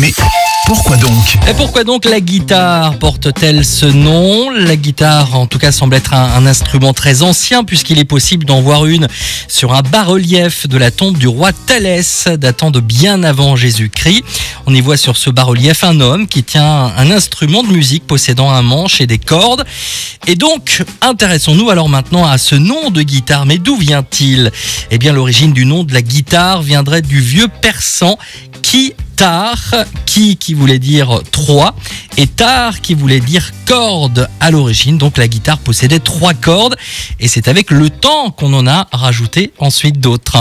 Mais pourquoi donc? Et pourquoi donc la guitare porte-t-elle ce nom? La guitare, en tout cas, semble être un, instrument très ancien puisqu'il est possible d'en voir une sur un bas-relief de la tombe du roi Thalès datant de bien avant Jésus-Christ. On y voit sur ce bas-relief un homme qui tient un instrument de musique possédant un manche et des cordes. Et donc, intéressons-nous alors maintenant à ce nom de guitare. Mais d'où vient-il? Eh bien, l'origine du nom de la guitare viendrait du vieux persan qui tar, qui voulait dire trois, et tar qui voulait dire corde à l'origine. Donc la guitare possédait trois cordes, et c'est avec le temps qu'on en a rajouté ensuite d'autres.